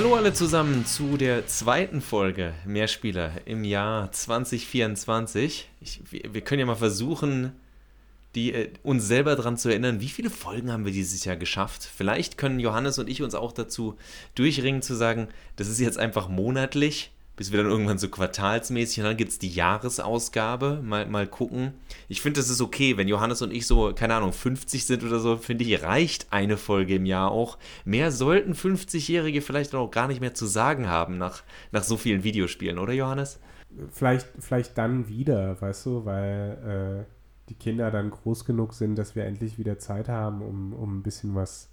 Hallo alle zusammen zu der zweiten Folge Mehrspieler im Jahr 2024. Ich, wir, wir können ja mal versuchen, die, äh, uns selber daran zu erinnern, wie viele Folgen haben wir dieses Jahr geschafft. Vielleicht können Johannes und ich uns auch dazu durchringen zu sagen, das ist jetzt einfach monatlich bis wir dann irgendwann so quartalsmäßig und dann gibt es die Jahresausgabe. Mal, mal gucken. Ich finde, das ist okay, wenn Johannes und ich so, keine Ahnung, 50 sind oder so, finde ich, reicht eine Folge im Jahr auch. Mehr sollten 50-Jährige vielleicht auch gar nicht mehr zu sagen haben nach, nach so vielen Videospielen, oder Johannes? Vielleicht, vielleicht dann wieder, weißt du, weil äh, die Kinder dann groß genug sind, dass wir endlich wieder Zeit haben, um, um ein bisschen was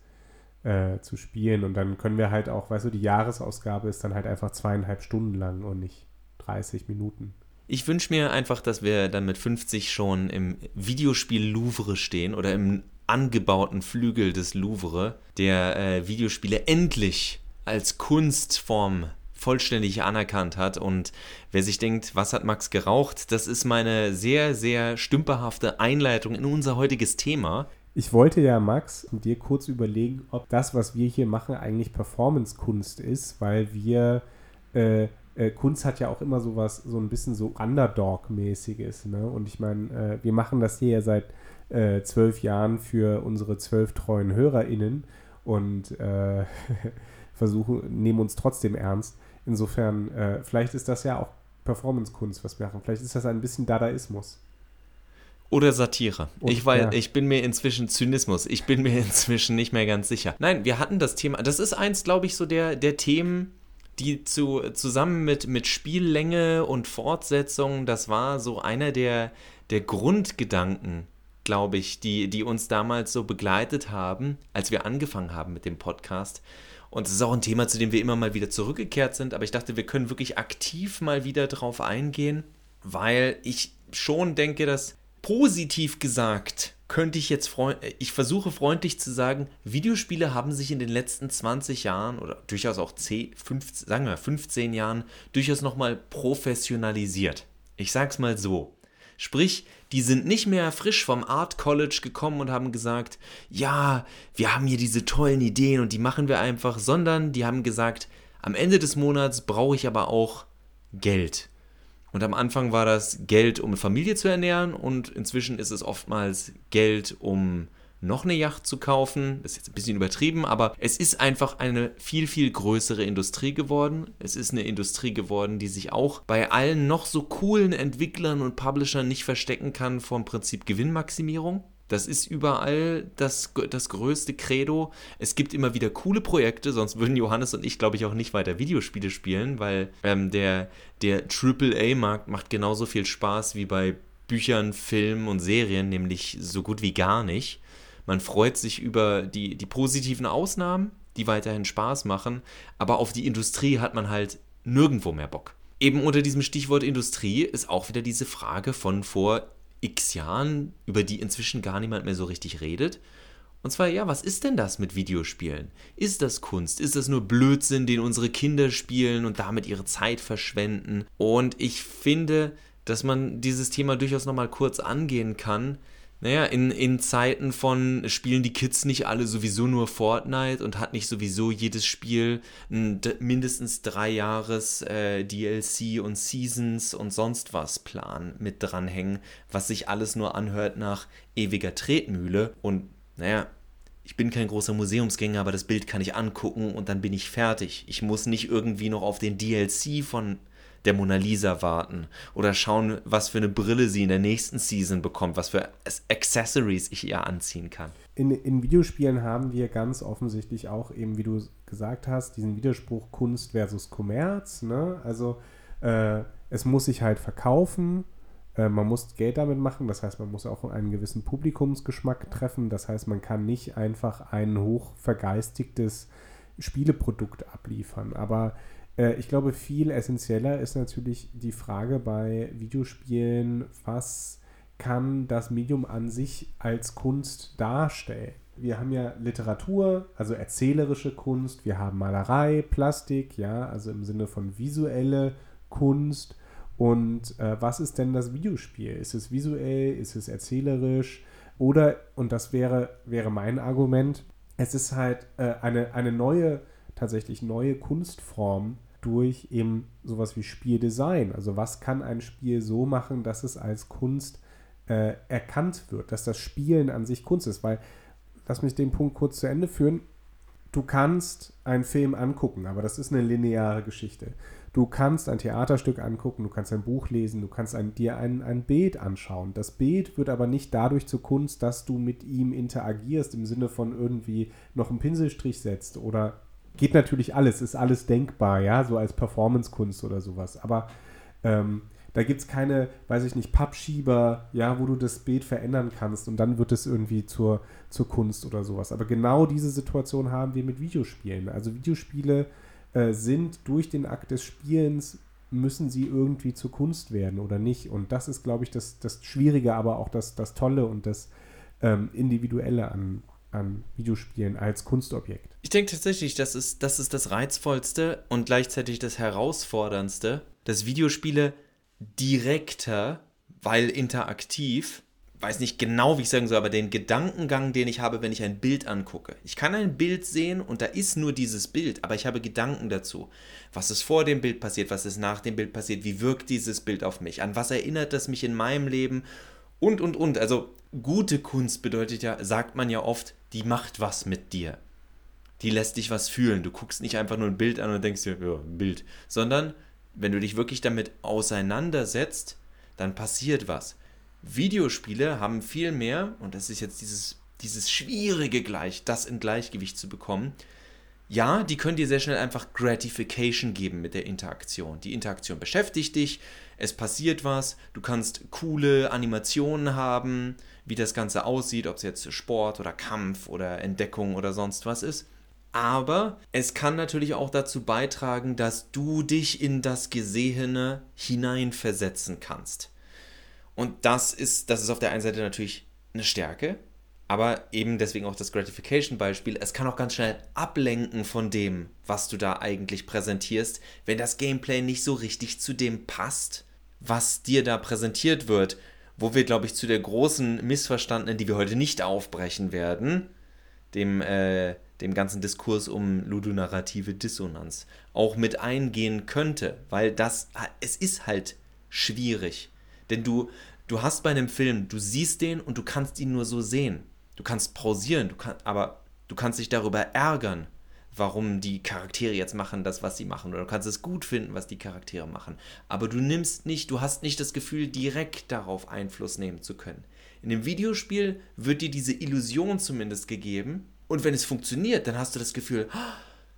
äh, zu spielen. Und dann können wir halt auch, weißt du, die Jahresausgabe ist dann halt einfach zweieinhalb Stunden lang und nicht 30 Minuten. Ich wünsche mir einfach, dass wir dann mit 50 schon im Videospiel Louvre stehen oder im angebauten Flügel des Louvre, der äh, Videospiele endlich als Kunstform vollständig anerkannt hat. Und wer sich denkt, was hat Max geraucht, das ist meine sehr, sehr stümperhafte Einleitung in unser heutiges Thema. Ich wollte ja, Max, dir kurz überlegen, ob das, was wir hier machen, eigentlich Performance-Kunst ist, weil wir, äh, äh, Kunst hat ja auch immer sowas, so ein bisschen so Underdog-mäßiges. Ne? Und ich meine, äh, wir machen das hier ja seit äh, zwölf Jahren für unsere zwölf treuen HörerInnen und äh, versuchen, nehmen uns trotzdem ernst. Insofern, äh, vielleicht ist das ja auch Performance-Kunst, was wir machen. Vielleicht ist das ein bisschen Dadaismus. Oder Satire. Und, ich, weiß, ja. ich bin mir inzwischen Zynismus. Ich bin mir inzwischen nicht mehr ganz sicher. Nein, wir hatten das Thema. Das ist eins, glaube ich, so der, der Themen, die zu, zusammen mit, mit Spiellänge und Fortsetzung, das war so einer der, der Grundgedanken, glaube ich, die, die uns damals so begleitet haben, als wir angefangen haben mit dem Podcast. Und es ist auch ein Thema, zu dem wir immer mal wieder zurückgekehrt sind. Aber ich dachte, wir können wirklich aktiv mal wieder drauf eingehen, weil ich schon denke, dass positiv gesagt könnte ich jetzt, ich versuche freundlich zu sagen, Videospiele haben sich in den letzten 20 Jahren oder durchaus auch 10, 15, sagen wir 15 Jahren durchaus nochmal professionalisiert. Ich sag's mal so. Sprich, die sind nicht mehr frisch vom Art College gekommen und haben gesagt, ja, wir haben hier diese tollen Ideen und die machen wir einfach, sondern die haben gesagt, am Ende des Monats brauche ich aber auch Geld. Und am Anfang war das Geld, um eine Familie zu ernähren und inzwischen ist es oftmals Geld, um noch eine Yacht zu kaufen. Das ist jetzt ein bisschen übertrieben, aber es ist einfach eine viel, viel größere Industrie geworden. Es ist eine Industrie geworden, die sich auch bei allen noch so coolen Entwicklern und Publishern nicht verstecken kann vom Prinzip Gewinnmaximierung. Das ist überall das, das größte Credo. Es gibt immer wieder coole Projekte, sonst würden Johannes und ich, glaube ich, auch nicht weiter Videospiele spielen, weil ähm, der, der AAA-Markt macht genauso viel Spaß wie bei Büchern, Filmen und Serien, nämlich so gut wie gar nicht. Man freut sich über die, die positiven Ausnahmen, die weiterhin Spaß machen, aber auf die Industrie hat man halt nirgendwo mehr Bock. Eben unter diesem Stichwort Industrie ist auch wieder diese Frage von vor x Jahren, über die inzwischen gar niemand mehr so richtig redet. Und zwar, ja, was ist denn das mit Videospielen? Ist das Kunst? Ist das nur Blödsinn, den unsere Kinder spielen und damit ihre Zeit verschwenden? Und ich finde, dass man dieses Thema durchaus nochmal kurz angehen kann, naja, in, in Zeiten von spielen die Kids nicht alle sowieso nur Fortnite und hat nicht sowieso jedes Spiel ein mindestens drei Jahres äh, DLC und Seasons und sonst was Plan mit dranhängen, was sich alles nur anhört nach ewiger Tretmühle und naja, ich bin kein großer Museumsgänger, aber das Bild kann ich angucken und dann bin ich fertig. Ich muss nicht irgendwie noch auf den DLC von der Mona Lisa warten oder schauen, was für eine Brille sie in der nächsten Season bekommt, was für Accessories ich ihr anziehen kann. In, in Videospielen haben wir ganz offensichtlich auch eben, wie du gesagt hast, diesen Widerspruch Kunst versus Kommerz. Ne? Also äh, es muss sich halt verkaufen, äh, man muss Geld damit machen, das heißt, man muss auch einen gewissen Publikumsgeschmack treffen, das heißt, man kann nicht einfach ein hoch vergeistigtes Spieleprodukt abliefern. Aber ich glaube, viel essentieller ist natürlich die Frage bei Videospielen, was kann das Medium an sich als Kunst darstellen? Wir haben ja Literatur, also erzählerische Kunst, wir haben Malerei, Plastik, ja, also im Sinne von visuelle Kunst. Und äh, was ist denn das Videospiel? Ist es visuell? Ist es erzählerisch? Oder, und das wäre, wäre mein Argument, es ist halt äh, eine, eine neue tatsächlich neue Kunstformen durch eben sowas wie Spieldesign. Also was kann ein Spiel so machen, dass es als Kunst äh, erkannt wird, dass das Spielen an sich Kunst ist. Weil, lass mich den Punkt kurz zu Ende führen, du kannst einen Film angucken, aber das ist eine lineare Geschichte. Du kannst ein Theaterstück angucken, du kannst ein Buch lesen, du kannst ein, dir ein, ein Bild anschauen. Das Bild wird aber nicht dadurch zur Kunst, dass du mit ihm interagierst, im Sinne von irgendwie noch einen Pinselstrich setzt oder geht natürlich alles, ist alles denkbar, ja, so als Performancekunst oder sowas. Aber ähm, da gibt es keine, weiß ich nicht, Pappschieber, ja, wo du das Bild verändern kannst und dann wird es irgendwie zur, zur Kunst oder sowas. Aber genau diese Situation haben wir mit Videospielen. Also Videospiele äh, sind durch den Akt des Spielens, müssen sie irgendwie zur Kunst werden oder nicht. Und das ist, glaube ich, das, das Schwierige, aber auch das, das Tolle und das ähm, Individuelle an, an Videospielen als Kunstobjekt. Ich denke tatsächlich, das ist, das ist das Reizvollste und gleichzeitig das Herausforderndste, dass Videospiele direkter, weil interaktiv, weiß nicht genau, wie ich sagen soll, aber den Gedankengang, den ich habe, wenn ich ein Bild angucke. Ich kann ein Bild sehen und da ist nur dieses Bild, aber ich habe Gedanken dazu. Was ist vor dem Bild passiert, was ist nach dem Bild passiert, wie wirkt dieses Bild auf mich, an was erinnert das mich in meinem Leben und, und, und. Also gute Kunst bedeutet ja, sagt man ja oft, die macht was mit dir. Die lässt dich was fühlen. Du guckst nicht einfach nur ein Bild an und denkst dir, ja, ein Bild. Sondern, wenn du dich wirklich damit auseinandersetzt, dann passiert was. Videospiele haben viel mehr, und das ist jetzt dieses, dieses schwierige Gleich, das in Gleichgewicht zu bekommen. Ja, die können dir sehr schnell einfach Gratification geben mit der Interaktion. Die Interaktion beschäftigt dich, es passiert was, du kannst coole Animationen haben, wie das Ganze aussieht, ob es jetzt Sport oder Kampf oder Entdeckung oder sonst was ist. Aber es kann natürlich auch dazu beitragen, dass du dich in das Gesehene hineinversetzen kannst. Und das ist, das ist auf der einen Seite natürlich eine Stärke, aber eben deswegen auch das Gratification-Beispiel. Es kann auch ganz schnell ablenken von dem, was du da eigentlich präsentierst, wenn das Gameplay nicht so richtig zu dem passt, was dir da präsentiert wird wo wir, glaube ich, zu der großen Missverstandenen, die wir heute nicht aufbrechen werden, dem, äh, dem ganzen Diskurs um ludonarrative Dissonanz auch mit eingehen könnte, weil das, es ist halt schwierig. Denn du, du hast bei einem Film, du siehst den und du kannst ihn nur so sehen. Du kannst pausieren, du kann, aber du kannst dich darüber ärgern, warum die Charaktere jetzt machen das, was sie machen. Oder du kannst es gut finden, was die Charaktere machen. Aber du nimmst nicht, du hast nicht das Gefühl, direkt darauf Einfluss nehmen zu können. In dem Videospiel wird dir diese Illusion zumindest gegeben. Und wenn es funktioniert, dann hast du das Gefühl, ah,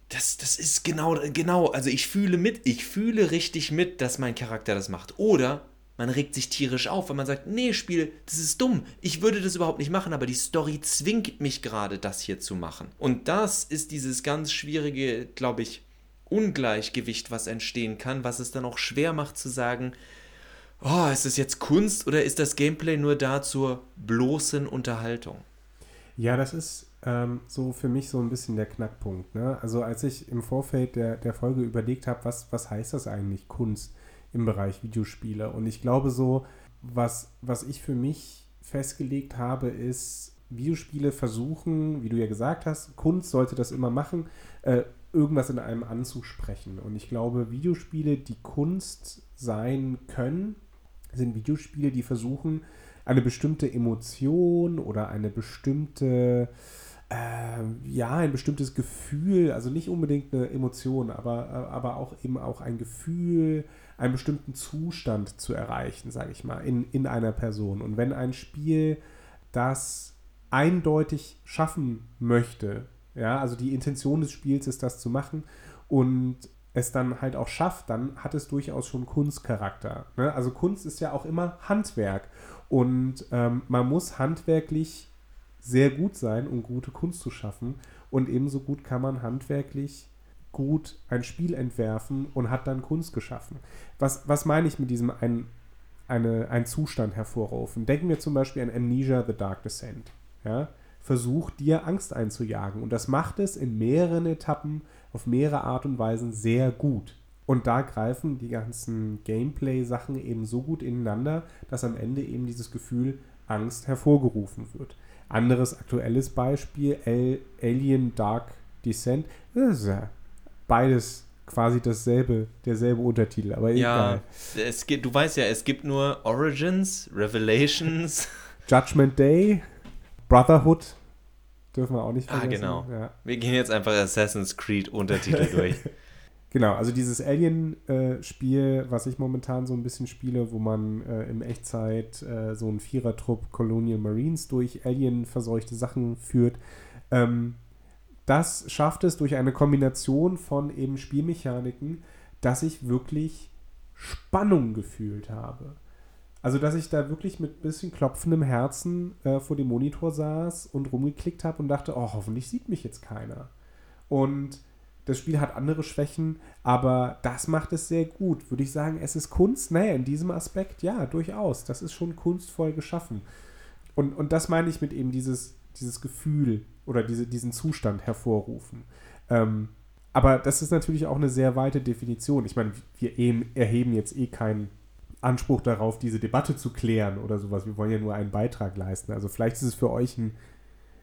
das, das ist genau, genau, also ich fühle mit, ich fühle richtig mit, dass mein Charakter das macht. Oder man regt sich tierisch auf, weil man sagt, nee, Spiel, das ist dumm. Ich würde das überhaupt nicht machen, aber die Story zwingt mich gerade, das hier zu machen. Und das ist dieses ganz schwierige, glaube ich, Ungleichgewicht, was entstehen kann, was es dann auch schwer macht zu sagen, oh, ist das jetzt Kunst oder ist das Gameplay nur da zur bloßen Unterhaltung? Ja, das ist ähm, so für mich so ein bisschen der Knackpunkt. Ne? Also als ich im Vorfeld der, der Folge überlegt habe, was, was heißt das eigentlich Kunst? Im Bereich Videospiele. Und ich glaube so, was, was ich für mich festgelegt habe, ist, Videospiele versuchen, wie du ja gesagt hast, Kunst sollte das immer machen, äh, irgendwas in einem anzusprechen. Und ich glaube, Videospiele, die Kunst sein können, sind Videospiele, die versuchen, eine bestimmte Emotion oder eine bestimmte, äh, ja, ein bestimmtes Gefühl, also nicht unbedingt eine Emotion, aber, aber auch eben auch ein Gefühl, einen bestimmten Zustand zu erreichen, sage ich mal, in, in einer Person. Und wenn ein Spiel das eindeutig schaffen möchte, ja, also die Intention des Spiels ist, das zu machen und es dann halt auch schafft, dann hat es durchaus schon Kunstcharakter. Ne? Also Kunst ist ja auch immer Handwerk und ähm, man muss handwerklich sehr gut sein, um gute Kunst zu schaffen und ebenso gut kann man handwerklich gut ein Spiel entwerfen und hat dann Kunst geschaffen. Was, was meine ich mit diesem ein, eine, einen Zustand hervorrufen? Denken wir zum Beispiel an Amnesia The Dark Descent. Ja? Versucht dir Angst einzujagen. Und das macht es in mehreren Etappen auf mehrere Art und Weisen sehr gut. Und da greifen die ganzen Gameplay-Sachen eben so gut ineinander, dass am Ende eben dieses Gefühl Angst hervorgerufen wird. Anderes aktuelles Beispiel, Alien Dark Descent. Beides quasi dasselbe, derselbe Untertitel, aber ja, egal. Es gibt, du weißt ja, es gibt nur Origins, Revelations, Judgment Day, Brotherhood, dürfen wir auch nicht ah, vergessen. Ah, genau. Ja. Wir gehen jetzt einfach Assassin's Creed Untertitel durch. Genau, also dieses Alien-Spiel, äh, was ich momentan so ein bisschen spiele, wo man äh, in Echtzeit äh, so einen Vierertrupp Colonial Marines durch Alien-verseuchte Sachen führt, ähm, das schafft es durch eine Kombination von eben Spielmechaniken, dass ich wirklich Spannung gefühlt habe. Also, dass ich da wirklich mit ein bisschen klopfendem Herzen äh, vor dem Monitor saß und rumgeklickt habe und dachte, oh, hoffentlich sieht mich jetzt keiner. Und das Spiel hat andere Schwächen, aber das macht es sehr gut. Würde ich sagen, es ist Kunst? Naja, in diesem Aspekt, ja, durchaus. Das ist schon kunstvoll geschaffen. Und, und das meine ich mit eben dieses, dieses Gefühl oder diese, diesen Zustand hervorrufen. Ähm, aber das ist natürlich auch eine sehr weite Definition. Ich meine, wir erheben jetzt eh keinen Anspruch darauf, diese Debatte zu klären oder sowas. Wir wollen ja nur einen Beitrag leisten. Also vielleicht ist es für euch ein,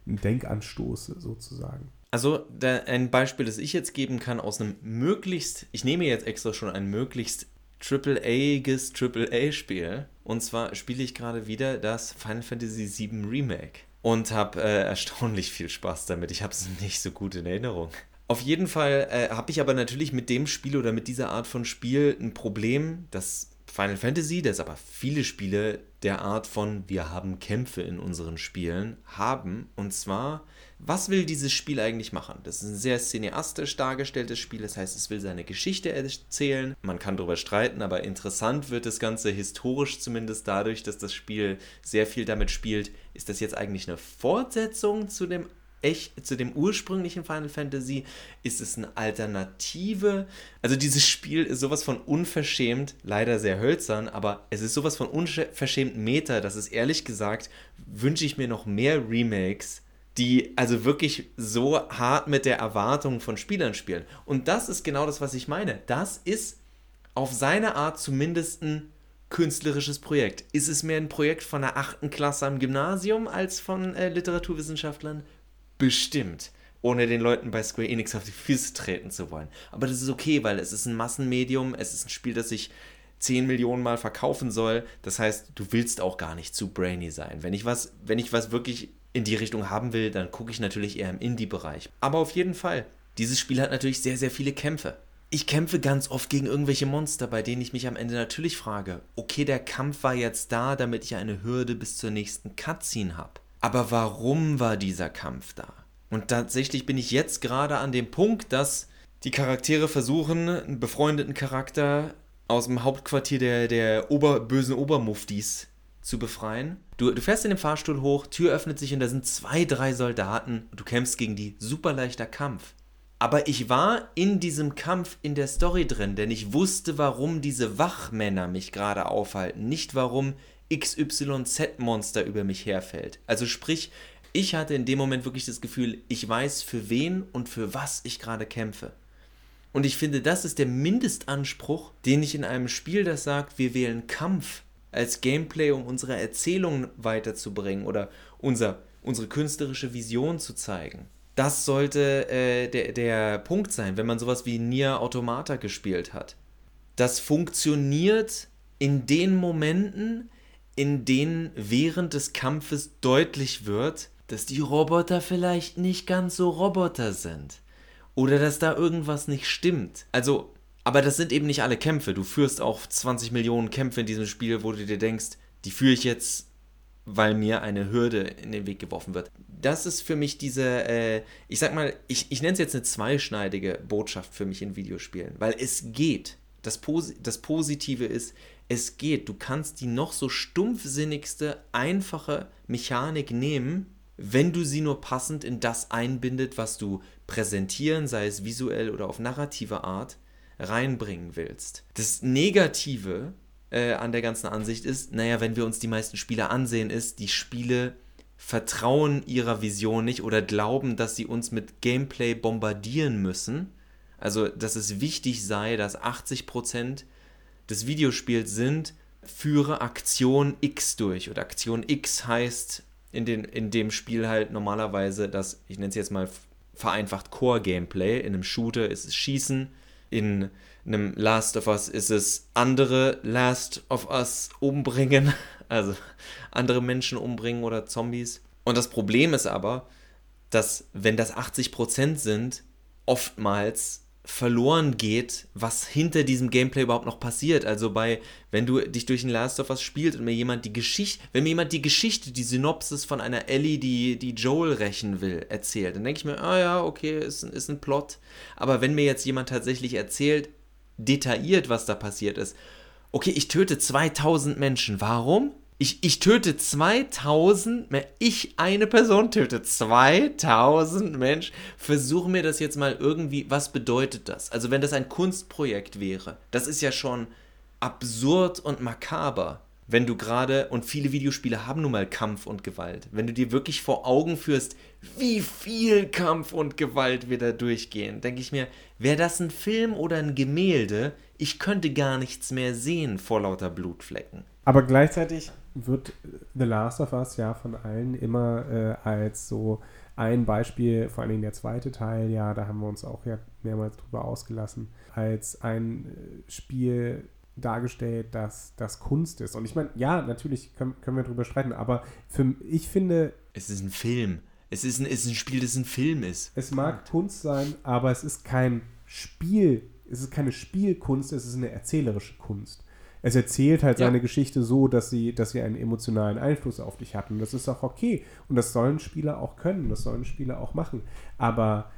ein Denkanstoß sozusagen. Also da, ein Beispiel, das ich jetzt geben kann aus einem möglichst, ich nehme jetzt extra schon ein möglichst AAA-iges AAA-Spiel. Und zwar spiele ich gerade wieder das Final Fantasy VII Remake und habe äh, erstaunlich viel Spaß damit. Ich habe es nicht so gut in Erinnerung. Auf jeden Fall äh, habe ich aber natürlich mit dem Spiel oder mit dieser Art von Spiel ein Problem, dass Final Fantasy, das aber viele Spiele der Art von wir haben Kämpfe in unseren Spielen haben. Und zwar was will dieses Spiel eigentlich machen? Das ist ein sehr cineastisch dargestelltes Spiel, das heißt, es will seine Geschichte erzählen. Man kann darüber streiten, aber interessant wird das Ganze historisch zumindest dadurch, dass das Spiel sehr viel damit spielt. Ist das jetzt eigentlich eine Fortsetzung zu dem echt zu dem ursprünglichen Final Fantasy? Ist es eine Alternative? Also dieses Spiel ist sowas von unverschämt, leider sehr hölzern, aber es ist sowas von unverschämt Meta, dass es ehrlich gesagt wünsche ich mir noch mehr Remakes die also wirklich so hart mit der Erwartung von Spielern spielen. Und das ist genau das, was ich meine. Das ist auf seine Art zumindest ein künstlerisches Projekt. Ist es mehr ein Projekt von der achten Klasse am Gymnasium als von äh, Literaturwissenschaftlern? Bestimmt. Ohne den Leuten bei Square Enix auf die Füße treten zu wollen. Aber das ist okay, weil es ist ein Massenmedium, es ist ein Spiel, das sich 10 Millionen Mal verkaufen soll. Das heißt, du willst auch gar nicht zu brainy sein. Wenn ich was, wenn ich was wirklich in die Richtung haben will, dann gucke ich natürlich eher im Indie-Bereich. Aber auf jeden Fall, dieses Spiel hat natürlich sehr, sehr viele Kämpfe. Ich kämpfe ganz oft gegen irgendwelche Monster, bei denen ich mich am Ende natürlich frage, okay, der Kampf war jetzt da, damit ich eine Hürde bis zur nächsten Cutscene habe. Aber warum war dieser Kampf da? Und tatsächlich bin ich jetzt gerade an dem Punkt, dass die Charaktere versuchen, einen befreundeten Charakter aus dem Hauptquartier der, der Ober, bösen Obermuftis zu befreien. Du, du fährst in den Fahrstuhl hoch, Tür öffnet sich und da sind zwei, drei Soldaten. Du kämpfst gegen die. Super leichter Kampf. Aber ich war in diesem Kampf in der Story drin, denn ich wusste, warum diese Wachmänner mich gerade aufhalten, nicht warum XYZ-Monster über mich herfällt. Also sprich, ich hatte in dem Moment wirklich das Gefühl, ich weiß, für wen und für was ich gerade kämpfe. Und ich finde, das ist der Mindestanspruch, den ich in einem Spiel, das sagt, wir wählen Kampf als Gameplay, um unsere Erzählung weiterzubringen oder unser, unsere künstlerische Vision zu zeigen. Das sollte äh, der, der Punkt sein, wenn man sowas wie Nier Automata gespielt hat. Das funktioniert in den Momenten, in denen während des Kampfes deutlich wird, dass die Roboter vielleicht nicht ganz so Roboter sind. Oder dass da irgendwas nicht stimmt. Also aber das sind eben nicht alle Kämpfe. Du führst auch 20 Millionen Kämpfe in diesem Spiel, wo du dir denkst, die führe ich jetzt, weil mir eine Hürde in den Weg geworfen wird. Das ist für mich diese, äh, ich sag mal, ich, ich nenne es jetzt eine zweischneidige Botschaft für mich in Videospielen, weil es geht. Das, Pos das Positive ist, es geht. Du kannst die noch so stumpfsinnigste, einfache Mechanik nehmen, wenn du sie nur passend in das einbindet, was du präsentieren, sei es visuell oder auf narrative Art, reinbringen willst. Das Negative äh, an der ganzen Ansicht ist, naja, wenn wir uns die meisten Spiele ansehen, ist, die Spiele vertrauen ihrer Vision nicht oder glauben, dass sie uns mit Gameplay bombardieren müssen. Also, dass es wichtig sei, dass 80% des Videospiels sind, führe Aktion X durch. Oder Aktion X heißt in, den, in dem Spiel halt normalerweise, dass, ich nenne es jetzt mal vereinfacht Core-Gameplay. In einem Shooter ist es Schießen, in einem Last of Us ist es andere Last of Us umbringen, also andere Menschen umbringen oder Zombies. Und das Problem ist aber, dass wenn das 80% sind, oftmals verloren geht, was hinter diesem Gameplay überhaupt noch passiert. Also bei, wenn du dich durch ein Last of Us spielst und mir jemand die Geschichte, wenn mir jemand die Geschichte, die Synopsis von einer Ellie, die, die Joel rächen will, erzählt, dann denke ich mir, ah ja, okay, ist, ist ein Plot. Aber wenn mir jetzt jemand tatsächlich erzählt, detailliert, was da passiert ist, okay, ich töte 2000 Menschen, warum? Ich, ich töte 2000, ich eine Person töte 2000 Menschen. Versuche mir das jetzt mal irgendwie, was bedeutet das? Also wenn das ein Kunstprojekt wäre, das ist ja schon absurd und makaber wenn du gerade, und viele Videospiele haben nun mal Kampf und Gewalt, wenn du dir wirklich vor Augen führst, wie viel Kampf und Gewalt wir da durchgehen, denke ich mir, wäre das ein Film oder ein Gemälde, ich könnte gar nichts mehr sehen vor lauter Blutflecken. Aber gleichzeitig wird The Last of Us ja von allen immer äh, als so ein Beispiel, vor allem der zweite Teil, ja, da haben wir uns auch ja mehrmals drüber ausgelassen, als ein äh, Spiel dargestellt, dass das Kunst ist. Und ich meine, ja, natürlich können, können wir darüber streiten, aber für, ich finde. Es ist ein Film. Es ist ein, es ist ein Spiel, das ein Film ist. Es mag Kunst sein, aber es ist kein Spiel. Es ist keine Spielkunst, es ist eine erzählerische Kunst es erzählt halt ja. seine Geschichte so, dass sie, dass sie einen emotionalen Einfluss auf dich hat. Und das ist auch okay. Und das sollen Spieler auch können, das sollen Spieler auch machen. Aber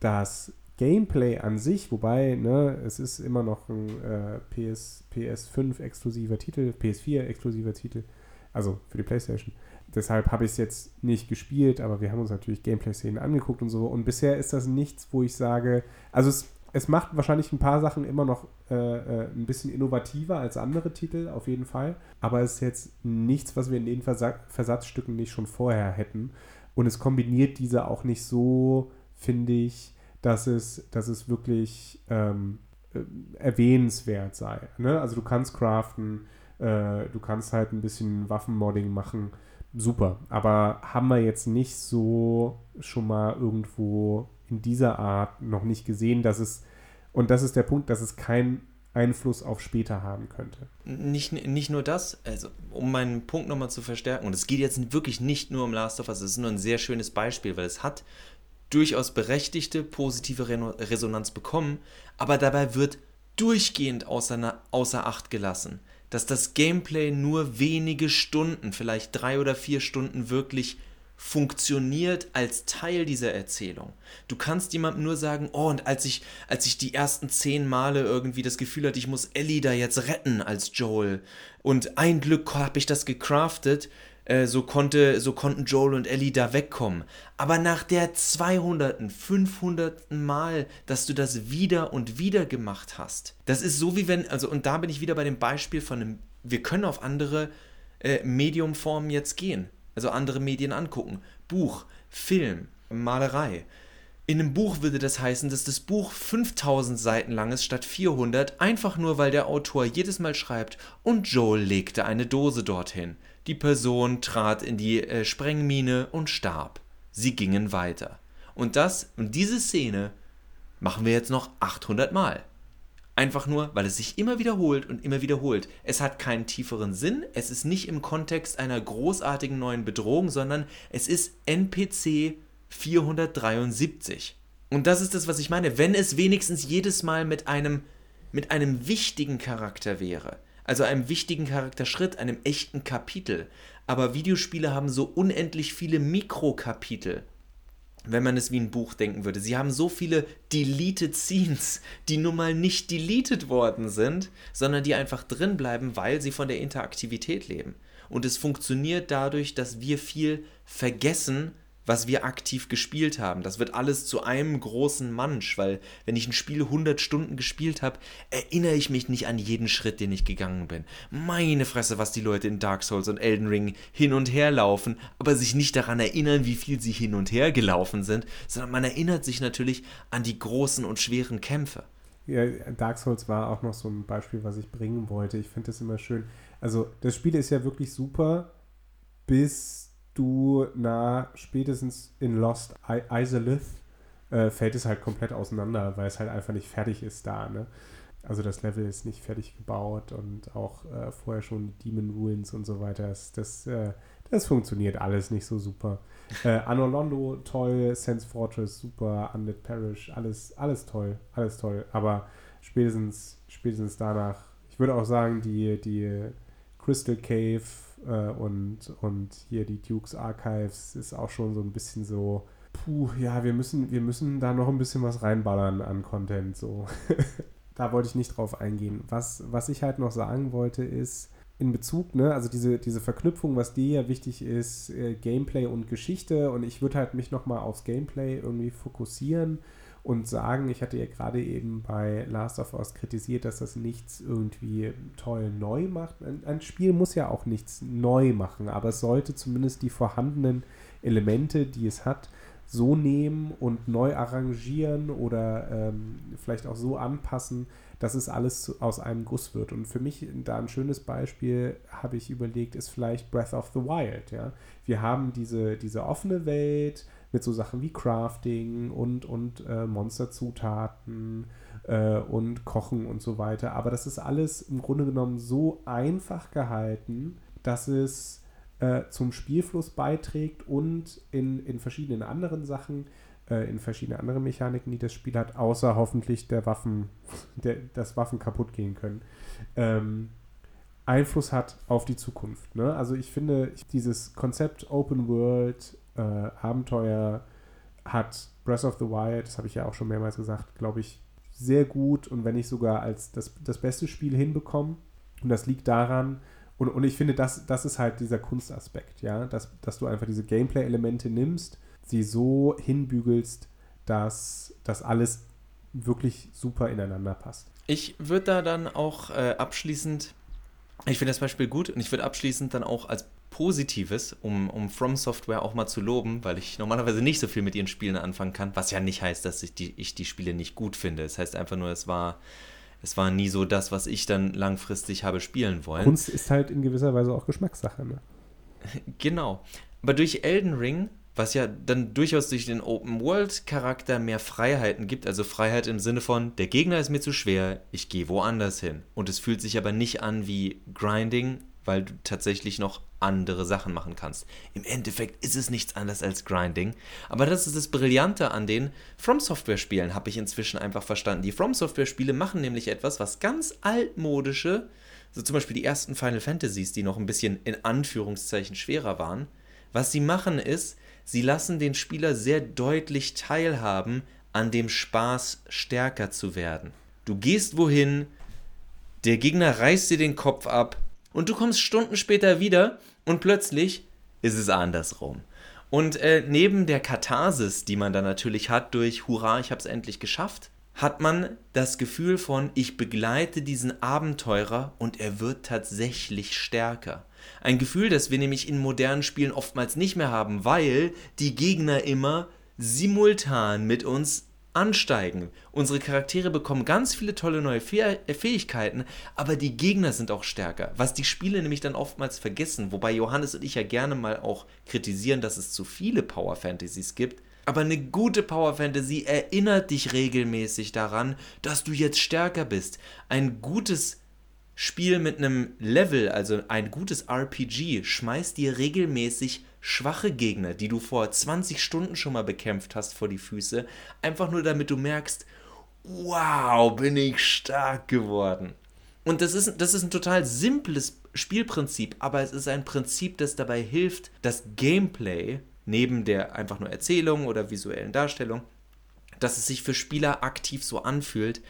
das Gameplay an sich, wobei, ne, es ist immer noch ein äh, PS, PS5 exklusiver Titel, PS4 exklusiver Titel, also für die PlayStation. Deshalb habe ich es jetzt nicht gespielt, aber wir haben uns natürlich Gameplay-Szenen angeguckt und so. Und bisher ist das nichts, wo ich sage, also es es macht wahrscheinlich ein paar Sachen immer noch äh, äh, ein bisschen innovativer als andere Titel, auf jeden Fall. Aber es ist jetzt nichts, was wir in den Versa Versatzstücken nicht schon vorher hätten. Und es kombiniert diese auch nicht so, finde ich, dass es, dass es wirklich ähm, äh, erwähnenswert sei. Ne? Also du kannst craften, äh, du kannst halt ein bisschen Waffenmodding machen. Super. Aber haben wir jetzt nicht so schon mal irgendwo in dieser Art noch nicht gesehen, dass es, und das ist der Punkt, dass es keinen Einfluss auf später haben könnte. Nicht, nicht nur das, also um meinen Punkt nochmal zu verstärken, und es geht jetzt wirklich nicht nur um Last of Us, es ist nur ein sehr schönes Beispiel, weil es hat durchaus berechtigte positive Resonanz bekommen, aber dabei wird durchgehend außer, außer Acht gelassen, dass das Gameplay nur wenige Stunden, vielleicht drei oder vier Stunden wirklich funktioniert als Teil dieser Erzählung. Du kannst jemandem nur sagen, oh, und als ich, als ich die ersten zehn Male irgendwie das Gefühl hatte, ich muss Ellie da jetzt retten als Joel. Und ein Glück habe ich das gecraftet, äh, so, konnte, so konnten Joel und Ellie da wegkommen. Aber nach der 200., 500. Mal, dass du das wieder und wieder gemacht hast, das ist so wie wenn, also, und da bin ich wieder bei dem Beispiel von einem, wir können auf andere äh, Mediumformen jetzt gehen also andere Medien angucken. Buch, Film, Malerei. In einem Buch würde das heißen, dass das Buch 5000 Seiten lang ist statt 400, einfach nur weil der Autor jedes Mal schreibt, und Joel legte eine Dose dorthin. Die Person trat in die äh, Sprengmine und starb. Sie gingen weiter. Und das, und diese Szene machen wir jetzt noch 800 Mal. Einfach nur, weil es sich immer wiederholt und immer wiederholt. Es hat keinen tieferen Sinn, es ist nicht im Kontext einer großartigen neuen Bedrohung, sondern es ist NPC 473. Und das ist das, was ich meine. Wenn es wenigstens jedes Mal mit einem, mit einem wichtigen Charakter wäre, also einem wichtigen Charakterschritt, einem echten Kapitel. Aber Videospiele haben so unendlich viele Mikrokapitel wenn man es wie ein Buch denken würde. Sie haben so viele deleted Scenes, die nun mal nicht deleted worden sind, sondern die einfach drin bleiben, weil sie von der Interaktivität leben. Und es funktioniert dadurch, dass wir viel vergessen, was wir aktiv gespielt haben. Das wird alles zu einem großen Mansch, weil wenn ich ein Spiel 100 Stunden gespielt habe, erinnere ich mich nicht an jeden Schritt, den ich gegangen bin. Meine Fresse, was die Leute in Dark Souls und Elden Ring hin und her laufen, aber sich nicht daran erinnern, wie viel sie hin und her gelaufen sind, sondern man erinnert sich natürlich an die großen und schweren Kämpfe. Ja, Dark Souls war auch noch so ein Beispiel, was ich bringen wollte. Ich finde das immer schön. Also, das Spiel ist ja wirklich super, bis du na spätestens in Lost Isolith äh, fällt es halt komplett auseinander, weil es halt einfach nicht fertig ist da. Ne? Also das Level ist nicht fertig gebaut und auch äh, vorher schon Demon Ruins und so weiter. Das, das, äh, das funktioniert alles nicht so super. Äh, Anolondo toll, Sense Fortress super, Unlit Parish, alles, alles toll, alles toll. Aber spätestens, spätestens danach, ich würde auch sagen, die, die Crystal Cave äh, und, und hier die Duke's Archives ist auch schon so ein bisschen so, puh, ja, wir müssen, wir müssen da noch ein bisschen was reinballern an Content. So. da wollte ich nicht drauf eingehen. Was, was ich halt noch sagen wollte, ist, in Bezug, ne, also diese, diese Verknüpfung, was dir ja wichtig ist, äh, Gameplay und Geschichte und ich würde halt mich nochmal aufs Gameplay irgendwie fokussieren und sagen, ich hatte ja gerade eben bei Last of Us kritisiert, dass das nichts irgendwie toll neu macht. Ein, ein, Spiel muss ja auch nichts neu machen, aber es sollte zumindest die vorhandenen Elemente, die es hat, so nehmen und neu arrangieren oder ähm, vielleicht auch so anpassen, dass es alles aus einem Guss wird. Und für mich da ein schönes Beispiel, habe ich überlegt, ist vielleicht Breath of the Wild. Ja? Wir haben diese, diese offene Welt mit so Sachen wie Crafting und, und äh, Monsterzutaten äh, und Kochen und so weiter. Aber das ist alles im Grunde genommen so einfach gehalten, dass es äh, zum Spielfluss beiträgt und in, in verschiedenen anderen Sachen, äh, in verschiedene andere Mechaniken, die das Spiel hat, außer hoffentlich der Waffen, der, dass Waffen kaputt gehen können, ähm, Einfluss hat auf die Zukunft. Ne? Also ich finde, dieses Konzept Open World, äh, Abenteuer hat Breath of the Wild, das habe ich ja auch schon mehrmals gesagt, glaube ich, sehr gut und wenn nicht sogar als das, das beste Spiel hinbekommen. Und das liegt daran, und, und ich finde, das, das ist halt dieser Kunstaspekt, ja, dass, dass du einfach diese Gameplay-Elemente nimmst, sie so hinbügelst, dass das alles wirklich super ineinander passt. Ich würde da dann auch äh, abschließend, ich finde das Beispiel gut und ich würde abschließend dann auch als Positives, um, um From Software auch mal zu loben, weil ich normalerweise nicht so viel mit ihren Spielen anfangen kann, was ja nicht heißt, dass ich die, ich die Spiele nicht gut finde. Es das heißt einfach nur, es war es war nie so das, was ich dann langfristig habe spielen wollen. Kunst ist halt in gewisser Weise auch Geschmackssache, ne? Genau. Aber durch Elden Ring, was ja dann durchaus durch den Open-World-Charakter mehr Freiheiten gibt, also Freiheit im Sinne von, der Gegner ist mir zu schwer, ich gehe woanders hin. Und es fühlt sich aber nicht an wie Grinding, weil du tatsächlich noch andere Sachen machen kannst. Im Endeffekt ist es nichts anderes als Grinding, aber das ist das Brillante an den From Software Spielen, habe ich inzwischen einfach verstanden. Die From Software Spiele machen nämlich etwas, was ganz altmodische, so zum Beispiel die ersten Final Fantasies, die noch ein bisschen in Anführungszeichen schwerer waren. Was sie machen ist, sie lassen den Spieler sehr deutlich teilhaben an dem Spaß, stärker zu werden. Du gehst wohin, der Gegner reißt dir den Kopf ab, und du kommst Stunden später wieder und plötzlich ist es andersrum. Und äh, neben der Katharsis, die man dann natürlich hat durch Hurra, ich habe es endlich geschafft, hat man das Gefühl von, ich begleite diesen Abenteurer und er wird tatsächlich stärker. Ein Gefühl, das wir nämlich in modernen Spielen oftmals nicht mehr haben, weil die Gegner immer simultan mit uns ansteigen. Unsere Charaktere bekommen ganz viele tolle neue äh, Fähigkeiten, aber die Gegner sind auch stärker, was die Spiele nämlich dann oftmals vergessen, wobei Johannes und ich ja gerne mal auch kritisieren, dass es zu viele Power Fantasies gibt. Aber eine gute Power Fantasy erinnert dich regelmäßig daran, dass du jetzt stärker bist. Ein gutes Spiel mit einem Level, also ein gutes RPG, schmeißt dir regelmäßig schwache Gegner, die du vor 20 Stunden schon mal bekämpft hast, vor die Füße, einfach nur damit du merkst, wow, bin ich stark geworden. Und das ist, das ist ein total simples Spielprinzip, aber es ist ein Prinzip, das dabei hilft, das Gameplay neben der einfach nur Erzählung oder visuellen Darstellung, dass es sich für Spieler aktiv so anfühlt,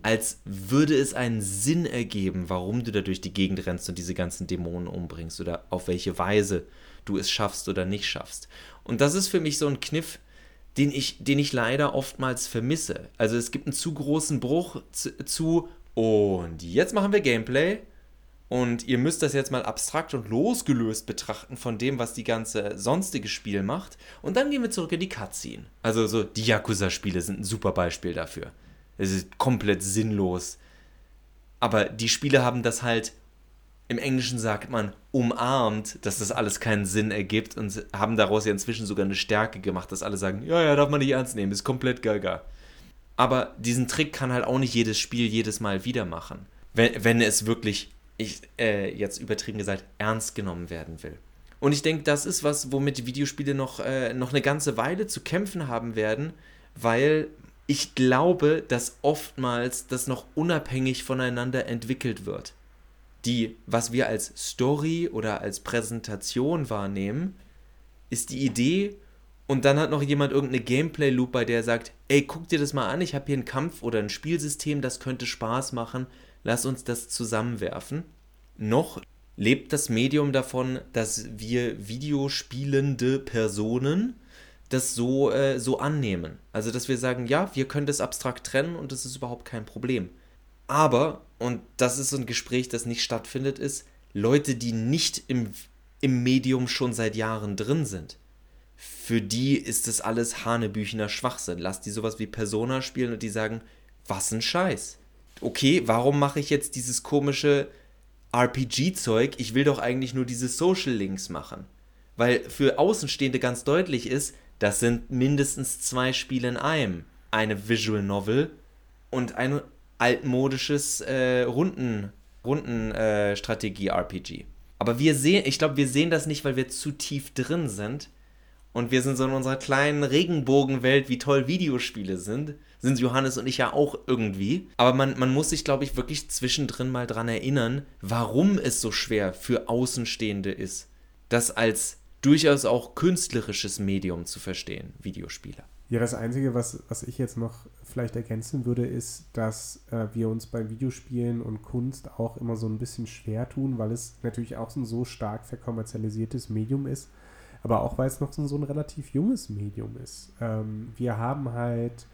als würde es einen Sinn ergeben, warum du da durch die Gegend rennst und diese ganzen Dämonen umbringst oder auf welche Weise du es schaffst oder nicht schaffst. Und das ist für mich so ein Kniff, den ich, den ich leider oftmals vermisse. Also es gibt einen zu großen Bruch zu, zu und jetzt machen wir Gameplay und ihr müsst das jetzt mal abstrakt und losgelöst betrachten von dem, was die ganze sonstige Spiel macht. Und dann gehen wir zurück in die Cutscene. Also so die Yakuza-Spiele sind ein super Beispiel dafür. Es ist komplett sinnlos. Aber die Spiele haben das halt im Englischen sagt man umarmt, dass das alles keinen Sinn ergibt und haben daraus ja inzwischen sogar eine Stärke gemacht, dass alle sagen, ja, ja, darf man nicht ernst nehmen, ist komplett gaga. Aber diesen Trick kann halt auch nicht jedes Spiel jedes Mal wieder machen, wenn, wenn es wirklich, ich, äh, jetzt übertrieben gesagt, ernst genommen werden will. Und ich denke, das ist was, womit die Videospiele noch, äh, noch eine ganze Weile zu kämpfen haben werden, weil ich glaube, dass oftmals das noch unabhängig voneinander entwickelt wird. Die, was wir als Story oder als Präsentation wahrnehmen, ist die Idee und dann hat noch jemand irgendeine Gameplay-Loop, bei der sagt, ey, guck dir das mal an, ich habe hier einen Kampf oder ein Spielsystem, das könnte Spaß machen, lass uns das zusammenwerfen. Noch lebt das Medium davon, dass wir Videospielende Personen das so, äh, so annehmen. Also, dass wir sagen, ja, wir können das abstrakt trennen und das ist überhaupt kein Problem. Aber, und das ist so ein Gespräch, das nicht stattfindet, ist, Leute, die nicht im, im Medium schon seit Jahren drin sind, für die ist das alles hanebüchener Schwachsinn. Lass die sowas wie Persona spielen und die sagen, was ein Scheiß. Okay, warum mache ich jetzt dieses komische RPG-Zeug? Ich will doch eigentlich nur diese Social Links machen. Weil für Außenstehende ganz deutlich ist, das sind mindestens zwei Spiele in einem. Eine Visual Novel und ein altmodisches äh, Runden, Rundenstrategie-RPG. Äh, Aber wir sehen, ich glaube, wir sehen das nicht, weil wir zu tief drin sind. Und wir sind so in unserer kleinen Regenbogenwelt, wie toll Videospiele sind. Sind Johannes und ich ja auch irgendwie. Aber man, man muss sich, glaube ich, wirklich zwischendrin mal dran erinnern, warum es so schwer für Außenstehende ist, das als durchaus auch künstlerisches Medium zu verstehen, Videospiele. Ja, das Einzige, was, was ich jetzt noch vielleicht ergänzen würde, ist, dass äh, wir uns bei Videospielen und Kunst auch immer so ein bisschen schwer tun, weil es natürlich auch so ein so stark verkommerzialisiertes Medium ist, aber auch weil es noch so ein, relativ junges Medium ist. Ähm, wir haben halt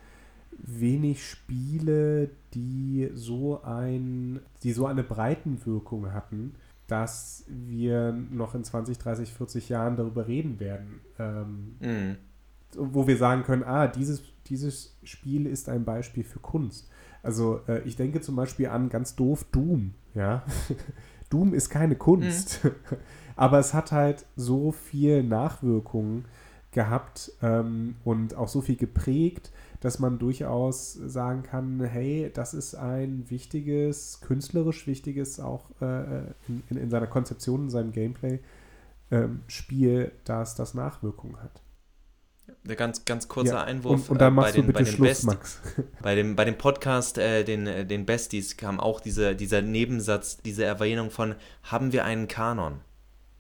wenig Spiele, die so ein, die so eine Breitenwirkung hatten, dass wir noch in 20, 30, 40 Jahren darüber reden werden. Ähm, mm. Wo wir sagen können, ah, dieses, dieses Spiel ist ein Beispiel für Kunst. Also äh, ich denke zum Beispiel an ganz doof Doom, ja. Doom ist keine Kunst, mm. aber es hat halt so viel Nachwirkungen gehabt ähm, und auch so viel geprägt, dass man durchaus sagen kann, hey, das ist ein wichtiges, künstlerisch wichtiges, auch äh, in, in, in, seiner Konzeption, in seinem Gameplay, ähm, Spiel, das das Nachwirkungen hat. Der ganz, ganz kurzer ja, Einwurf. Und, und dann äh, machst äh, den, du bitte Schluss, Best, Max. Bei dem, bei dem Podcast, äh, den, äh, den Besties, kam auch diese, dieser Nebensatz, diese Erwähnung von, haben wir einen Kanon?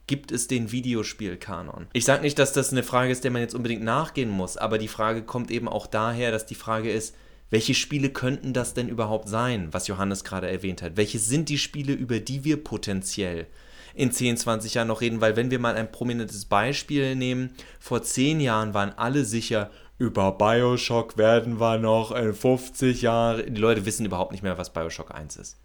gibt es den Videospielkanon? Ich sage nicht, dass das eine Frage ist, der man jetzt unbedingt nachgehen muss, aber die Frage kommt eben auch daher, dass die Frage ist, welche Spiele könnten das denn überhaupt sein, was Johannes gerade erwähnt hat? Welche sind die Spiele, über die wir potenziell in 10, 20 Jahren noch reden? Weil wenn wir mal ein prominentes Beispiel nehmen, vor 10 Jahren waren alle sicher, über Bioshock werden wir noch in 50 Jahren. Die Leute wissen überhaupt nicht mehr, was Bioshock 1 ist.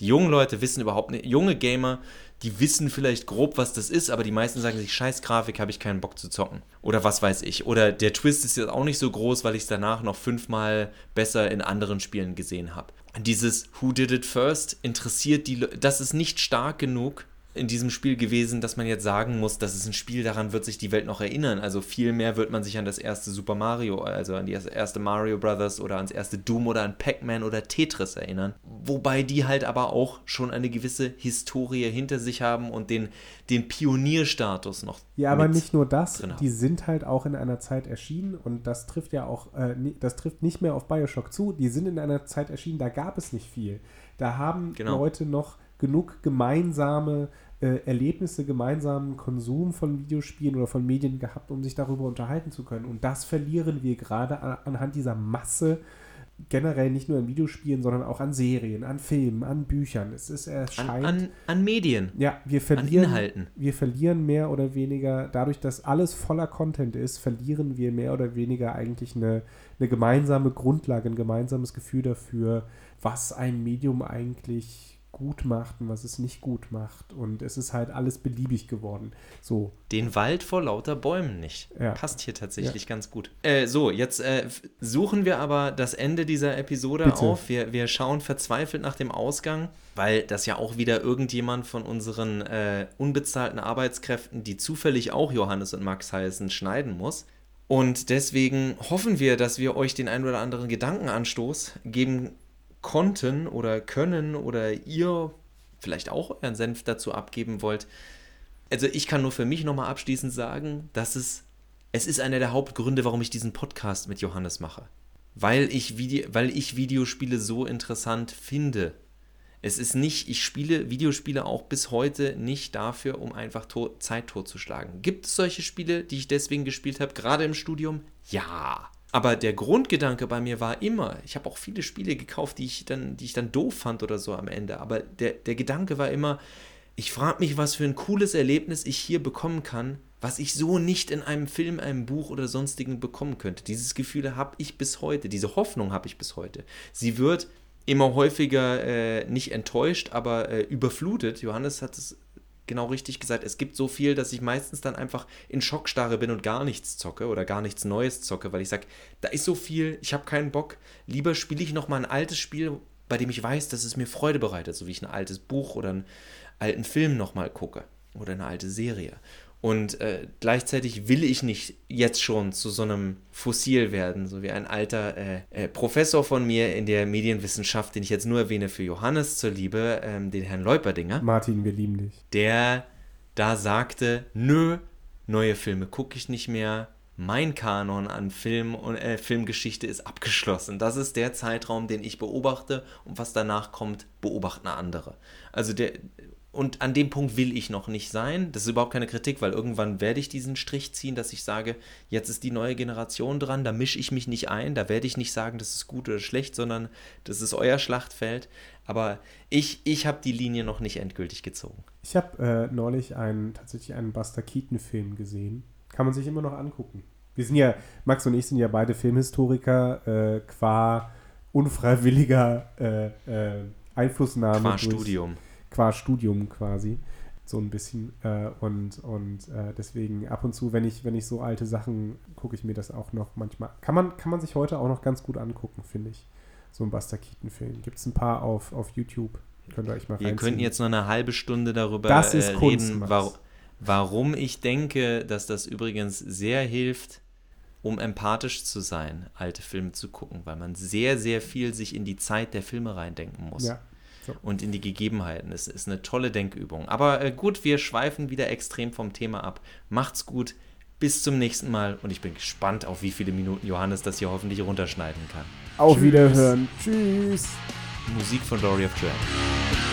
Die jungen Leute wissen überhaupt nicht, junge Gamer die wissen vielleicht grob, was das ist, aber die meisten sagen sich, scheiß Grafik, habe ich keinen Bock zu zocken. Oder was weiß ich. Oder der Twist ist jetzt auch nicht so groß, weil ich es danach noch fünfmal besser in anderen Spielen gesehen habe. Dieses Who Did It First interessiert die, Le das ist nicht stark genug, in diesem Spiel gewesen, dass man jetzt sagen muss, das ist ein Spiel, daran wird sich die Welt noch erinnern. Also viel mehr wird man sich an das erste Super Mario, also an die erste Mario Brothers oder ans erste Doom oder an Pac-Man oder Tetris erinnern. Wobei die halt aber auch schon eine gewisse Historie hinter sich haben und den, den Pionierstatus noch. Ja, aber nicht nur das, die sind halt auch in einer Zeit erschienen und das trifft ja auch, äh, das trifft nicht mehr auf Bioshock zu. Die sind in einer Zeit erschienen, da gab es nicht viel. Da haben genau. Leute noch genug gemeinsame äh, Erlebnisse, gemeinsamen Konsum von Videospielen oder von Medien gehabt, um sich darüber unterhalten zu können. Und das verlieren wir gerade an, anhand dieser Masse generell nicht nur an Videospielen, sondern auch an Serien, an Filmen, an Büchern. Es ist erscheint. An, an, an Medien. Ja, wir verlieren. An Inhalten. Wir verlieren mehr oder weniger, dadurch, dass alles voller Content ist, verlieren wir mehr oder weniger eigentlich eine, eine gemeinsame Grundlage, ein gemeinsames Gefühl dafür, was ein Medium eigentlich gut macht und was es nicht gut macht. Und es ist halt alles beliebig geworden. So. Den Wald vor lauter Bäumen nicht. Ja. Passt hier tatsächlich ja. ganz gut. Äh, so, jetzt äh, suchen wir aber das Ende dieser Episode Bitte. auf. Wir, wir schauen verzweifelt nach dem Ausgang, weil das ja auch wieder irgendjemand von unseren äh, unbezahlten Arbeitskräften, die zufällig auch Johannes und Max heißen, schneiden muss. Und deswegen hoffen wir, dass wir euch den ein oder anderen Gedankenanstoß geben konnten oder können oder ihr vielleicht auch euren Senf dazu abgeben wollt. Also ich kann nur für mich nochmal abschließend sagen, dass es, es ist einer der Hauptgründe, warum ich diesen Podcast mit Johannes mache. Weil ich, weil ich Videospiele so interessant finde. Es ist nicht, ich spiele Videospiele auch bis heute nicht dafür, um einfach to Zeit totzuschlagen. Gibt es solche Spiele, die ich deswegen gespielt habe, gerade im Studium? Ja. Aber der Grundgedanke bei mir war immer, ich habe auch viele Spiele gekauft, die ich dann, die ich dann doof fand oder so am Ende. Aber der, der Gedanke war immer, ich frage mich, was für ein cooles Erlebnis ich hier bekommen kann, was ich so nicht in einem Film, einem Buch oder sonstigen bekommen könnte. Dieses Gefühl habe ich bis heute, diese Hoffnung habe ich bis heute. Sie wird immer häufiger äh, nicht enttäuscht, aber äh, überflutet. Johannes hat es genau richtig gesagt. Es gibt so viel, dass ich meistens dann einfach in Schockstarre bin und gar nichts zocke oder gar nichts Neues zocke, weil ich sage, da ist so viel, ich habe keinen Bock. Lieber spiele ich nochmal ein altes Spiel, bei dem ich weiß, dass es mir Freude bereitet, so wie ich ein altes Buch oder einen alten Film nochmal gucke oder eine alte Serie. Und äh, gleichzeitig will ich nicht jetzt schon zu so einem Fossil werden, so wie ein alter äh, äh, Professor von mir in der Medienwissenschaft, den ich jetzt nur erwähne für Johannes zur Liebe, ähm, den Herrn Leuperdinger. Martin, wir lieben dich. Der da sagte, nö, neue Filme gucke ich nicht mehr. Mein Kanon an Film und äh, Filmgeschichte ist abgeschlossen. Das ist der Zeitraum, den ich beobachte und was danach kommt, beobachten andere. Also der und an dem Punkt will ich noch nicht sein. Das ist überhaupt keine Kritik, weil irgendwann werde ich diesen Strich ziehen, dass ich sage, jetzt ist die neue Generation dran, da mische ich mich nicht ein, da werde ich nicht sagen, das ist gut oder schlecht, sondern das ist euer Schlachtfeld. Aber ich, ich habe die Linie noch nicht endgültig gezogen. Ich habe äh, neulich einen, tatsächlich einen Buster Keaton-Film gesehen. Kann man sich immer noch angucken. Wir sind ja, Max und ich sind ja beide Filmhistoriker, äh, qua unfreiwilliger äh, äh Einflussnahme. Qua Studium qua Studium quasi. So ein bisschen. Äh, und und äh, deswegen ab und zu, wenn ich, wenn ich so alte Sachen, gucke ich mir das auch noch manchmal. Kann man, kann man sich heute auch noch ganz gut angucken, finde ich. So ein Buster Keaton-Film. Gibt es ein paar auf, auf YouTube. Könnt ihr euch mal. Wir könnten jetzt noch eine halbe Stunde darüber das ist äh, reden, war, warum ich denke, dass das übrigens sehr hilft, um empathisch zu sein, alte Filme zu gucken, weil man sehr, sehr viel sich in die Zeit der Filme reindenken muss. Ja, und in die Gegebenheiten. Es ist eine tolle Denkübung. Aber äh, gut, wir schweifen wieder extrem vom Thema ab. Macht's gut. Bis zum nächsten Mal und ich bin gespannt, auf wie viele Minuten Johannes das hier hoffentlich runterschneiden kann. Auf Tschüss. Wiederhören. Tschüss. Musik von Dory of Joanne.